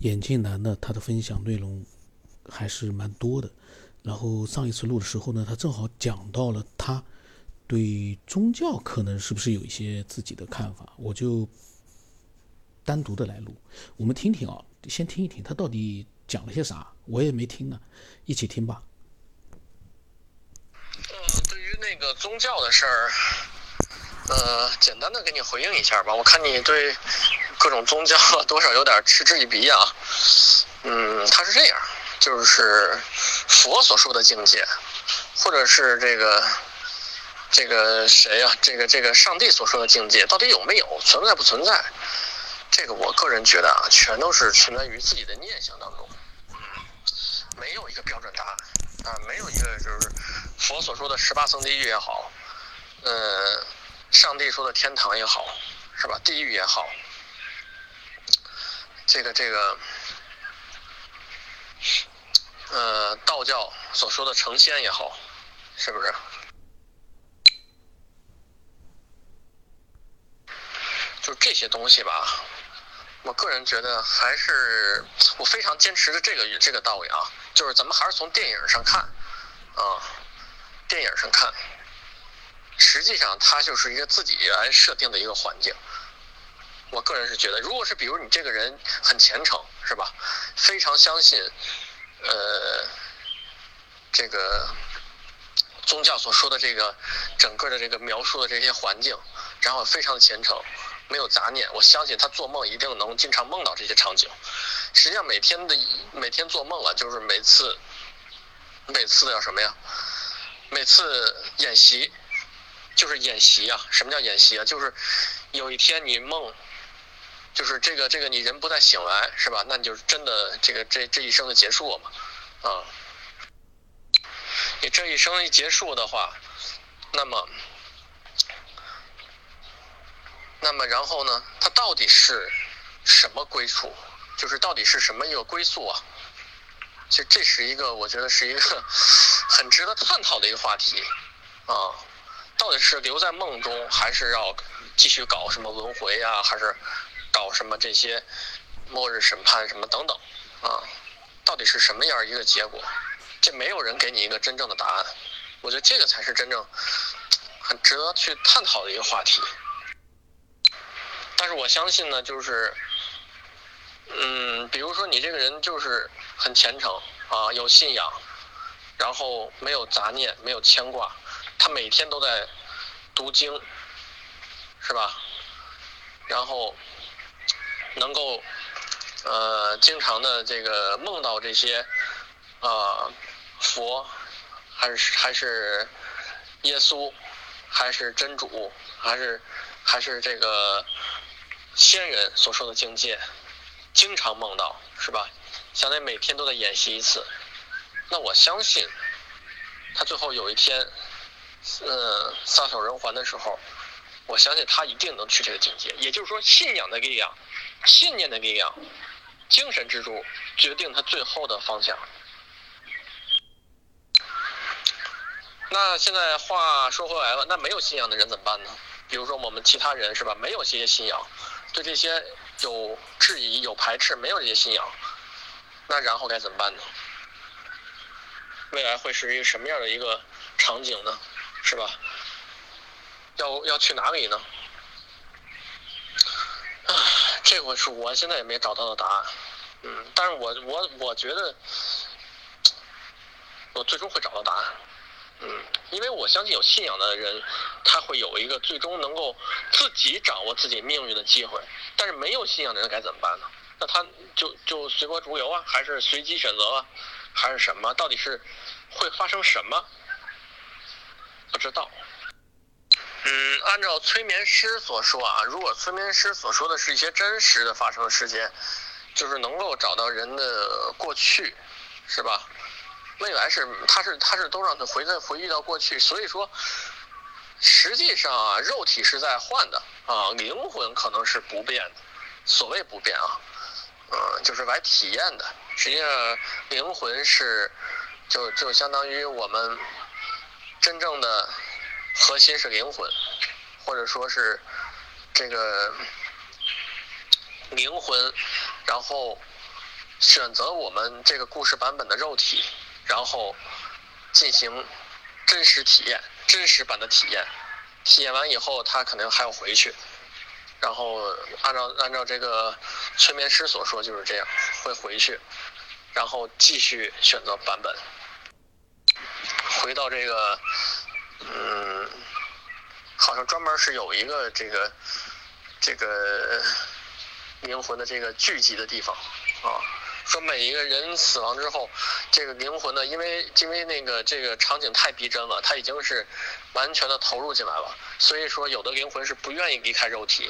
眼镜男呢，他的分享内容还是蛮多的。然后上一次录的时候呢，他正好讲到了他对宗教可能是不是有一些自己的看法，我就单独的来录，我们听听啊，先听一听他到底讲了些啥，我也没听呢，一起听吧。呃，对于那个宗教的事儿，呃，简单的给你回应一下吧。我看你对各种宗教多少有点嗤之以鼻啊。嗯，他是这样。就是佛所说的境界，或者是这个这个谁呀？这个这个上帝所说的境界，到底有没有存在不存在？这个我个人觉得啊，全都是存在于自己的念想当中。嗯，没有一个标准答案啊，没有一个就是佛所说的十八层地狱也好，呃，上帝说的天堂也好，是吧？地狱也好，这个这个。呃，道教所说的成仙也好，是不是？就这些东西吧，我个人觉得还是我非常坚持的这个这个道理啊，就是咱们还是从电影上看啊，电影上看，实际上它就是一个自己来设定的一个环境。我个人是觉得，如果是比如你这个人很虔诚，是吧？非常相信。呃，这个宗教所说的这个整个的这个描述的这些环境，然后非常虔诚，没有杂念。我相信他做梦一定能经常梦到这些场景。实际上每天的每天做梦啊，就是每次每次叫什么呀？每次演习就是演习啊。什么叫演习啊？就是有一天你梦。就是这个这个你人不再醒来是吧？那你就是真的这个这这一生就结束了嘛？啊，你这一生一结束的话，那么那么然后呢？它到底是什么归处？就是到底是什么一个归宿啊？其实这是一个我觉得是一个很值得探讨的一个话题啊。到底是留在梦中，还是要继续搞什么轮回呀？还是？搞什么这些末日审判什么等等啊，到底是什么样一个结果？这没有人给你一个真正的答案。我觉得这个才是真正很值得去探讨的一个话题。但是我相信呢，就是嗯，比如说你这个人就是很虔诚啊，有信仰，然后没有杂念，没有牵挂，他每天都在读经，是吧？然后。能够，呃，经常的这个梦到这些，啊，佛，还是还是耶稣，还是真主，还是还是这个仙人所说的境界，经常梦到，是吧？相当于每天都在演习一次。那我相信，他最后有一天，嗯，撒手人寰的时候，我相信他一定能去这个境界。也就是说，信仰的力量。信念的力量，精神支柱决定他最后的方向。那现在话说回来了，那没有信仰的人怎么办呢？比如说我们其他人是吧？没有这些信仰，对这些有质疑、有排斥，没有这些信仰，那然后该怎么办呢？未来会是一个什么样的一个场景呢？是吧？要要去哪里呢？啊这个是我现在也没找到的答案，嗯，但是我我我觉得，我最终会找到答案，嗯，因为我相信有信仰的人，他会有一个最终能够自己掌握自己命运的机会。但是没有信仰的人该怎么办呢？那他就就随波逐流啊，还是随机选择啊，还是什么？到底是会发生什么？不知道。按照催眠师所说啊，如果催眠师所说的是一些真实的发生的事件，就是能够找到人的过去，是吧？未来是，他是他是都让他回在回忆到过去，所以说，实际上啊，肉体是在换的啊，灵魂可能是不变的。所谓不变啊，嗯，就是来体验的。实际上，灵魂是就就相当于我们真正的。核心是灵魂，或者说是这个灵魂，然后选择我们这个故事版本的肉体，然后进行真实体验、真实版的体验。体验完以后，他可能还要回去，然后按照按照这个催眠师所说就是这样，会回去，然后继续选择版本，回到这个，嗯，好像专门是有一个这个这个灵魂的这个聚集的地方啊。说每一个人死亡之后，这个灵魂呢，因为因为那个这个场景太逼真了，他已经是完全的投入进来了。所以说，有的灵魂是不愿意离开肉体，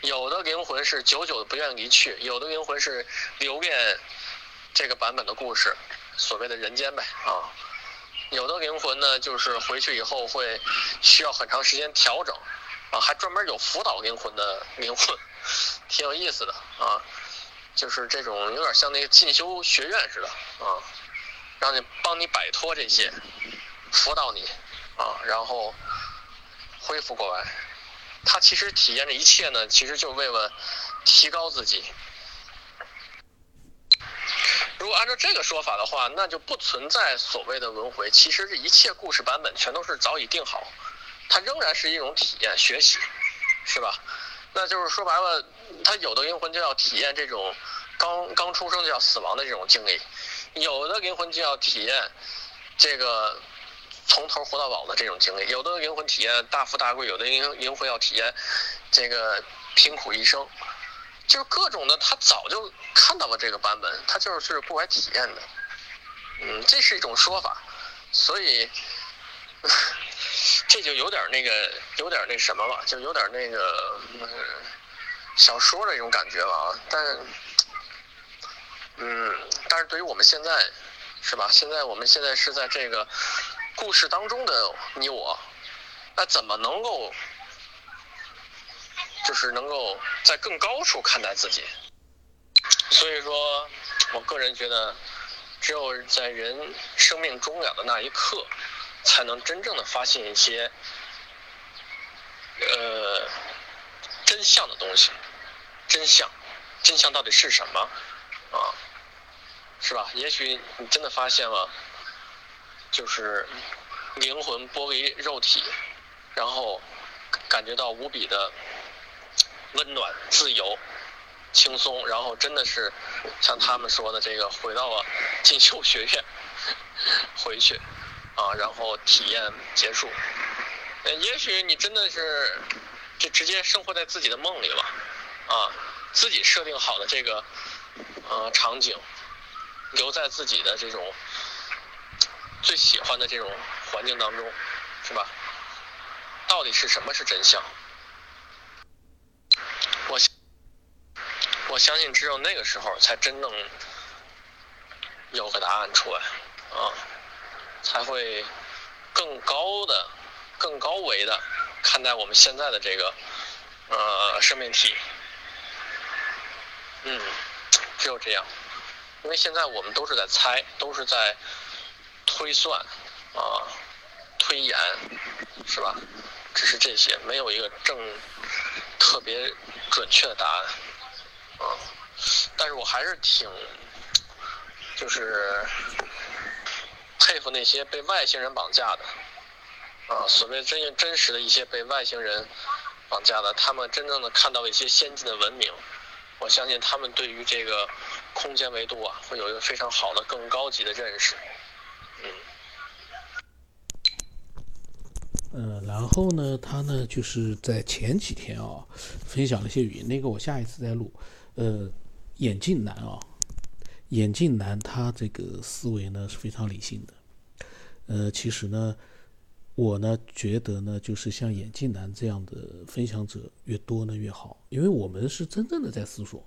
有的灵魂是久久的不愿意离去，有的灵魂是留恋这个版本的故事，所谓的人间呗啊。有的灵魂呢，就是回去以后会需要很长时间调整啊，还专门有辅导灵魂的灵魂，挺有意思的啊。就是这种有点像那个进修学院似的啊，让你帮你摆脱这些，辅导你啊，然后恢复过来。他其实体验这一切呢，其实就为了提高自己。如果按照这个说法的话，那就不存在所谓的轮回。其实这一切故事版本全都是早已定好，它仍然是一种体验学习，是吧？那就是说白了，他有的灵魂就要体验这种刚刚出生就要死亡的这种经历，有的灵魂就要体验这个从头活到老的这种经历，有的灵魂体验大富大贵，有的灵灵魂要体验这个贫苦一生，就是各种的，他早就看到了这个版本，他就是过来体验的，嗯，这是一种说法，所以。这就有点那个，有点那什么了，就有点那个小说的一种感觉了啊。但，嗯，但是对于我们现在，是吧？现在我们现在是在这个故事当中的你我，那怎么能够，就是能够在更高处看待自己？所以说，我个人觉得，只有在人生命终了的那一刻。才能真正的发现一些，呃，真相的东西。真相，真相到底是什么？啊，是吧？也许你真的发现了，就是灵魂剥离肉体，然后感觉到无比的温暖、自由、轻松，然后真的是像他们说的这个，回到了进修学院，回去。啊，然后体验结束。呃，也许你真的是就直接生活在自己的梦里了，啊，自己设定好的这个呃场景，留在自己的这种最喜欢的这种环境当中，是吧？到底是什么是真相？我相信只有那个时候才真正有个答案出来，啊。才会更高的、更高维的看待我们现在的这个呃生命体。嗯，只有这样，因为现在我们都是在猜，都是在推算啊、推演，是吧？只是这些，没有一个正特别准确的答案啊。但是我还是挺，就是。佩服那些被外星人绑架的，啊，所谓真真实的一些被外星人绑架的，他们真正的看到了一些先进的文明，我相信他们对于这个空间维度啊，会有一个非常好的、更高级的认识。嗯。呃，然后呢，他呢就是在前几天啊，分享了一些语音，那个我下一次再录。呃，眼镜男啊，眼镜男他这个思维呢是非常理性的。呃，其实呢，我呢觉得呢，就是像眼镜男这样的分享者越多呢越好，因为我们是真正的在思索。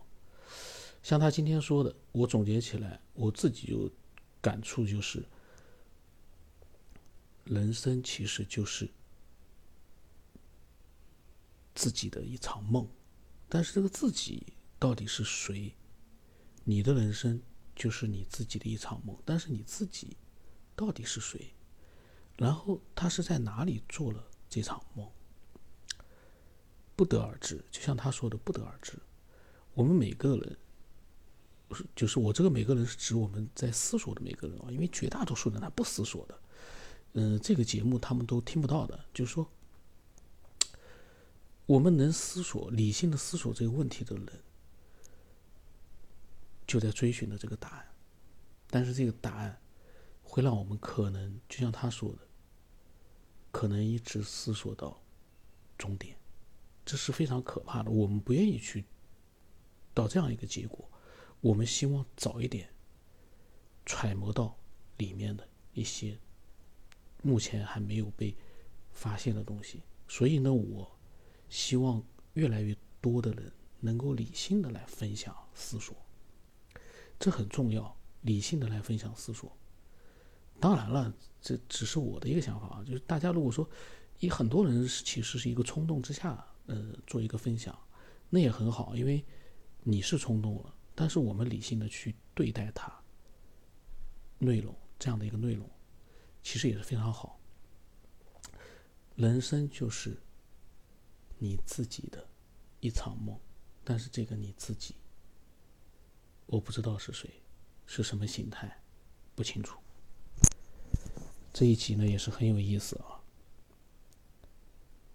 像他今天说的，我总结起来，我自己有感触就是，人生其实就是自己的一场梦，但是这个自己到底是谁？你的人生就是你自己的一场梦，但是你自己。到底是谁？然后他是在哪里做了这场梦？不得而知。就像他说的，不得而知。我们每个人就是我这个每个人是指我们在思索的每个人啊，因为绝大多数人他不思索的，嗯，这个节目他们都听不到的。就是说，我们能思索、理性的思索这个问题的人，就在追寻的这个答案，但是这个答案会让我们可能就像他说的，可能一直思索到终点，这是非常可怕的。我们不愿意去到这样一个结果。我们希望早一点揣摩到里面的一些目前还没有被发现的东西，所以呢，我希望越来越多的人能够理性的来分享思索，这很重要。理性的来分享思索，当然了，这只是我的一个想法啊。就是大家如果说，以很多人其实是一个冲动之下，呃，做一个分享，那也很好，因为你是冲动了。但是我们理性的去对待它，内容这样的一个内容，其实也是非常好。人生就是你自己的一场梦，但是这个你自己，我不知道是谁，是什么形态，不清楚。这一集呢也是很有意思啊。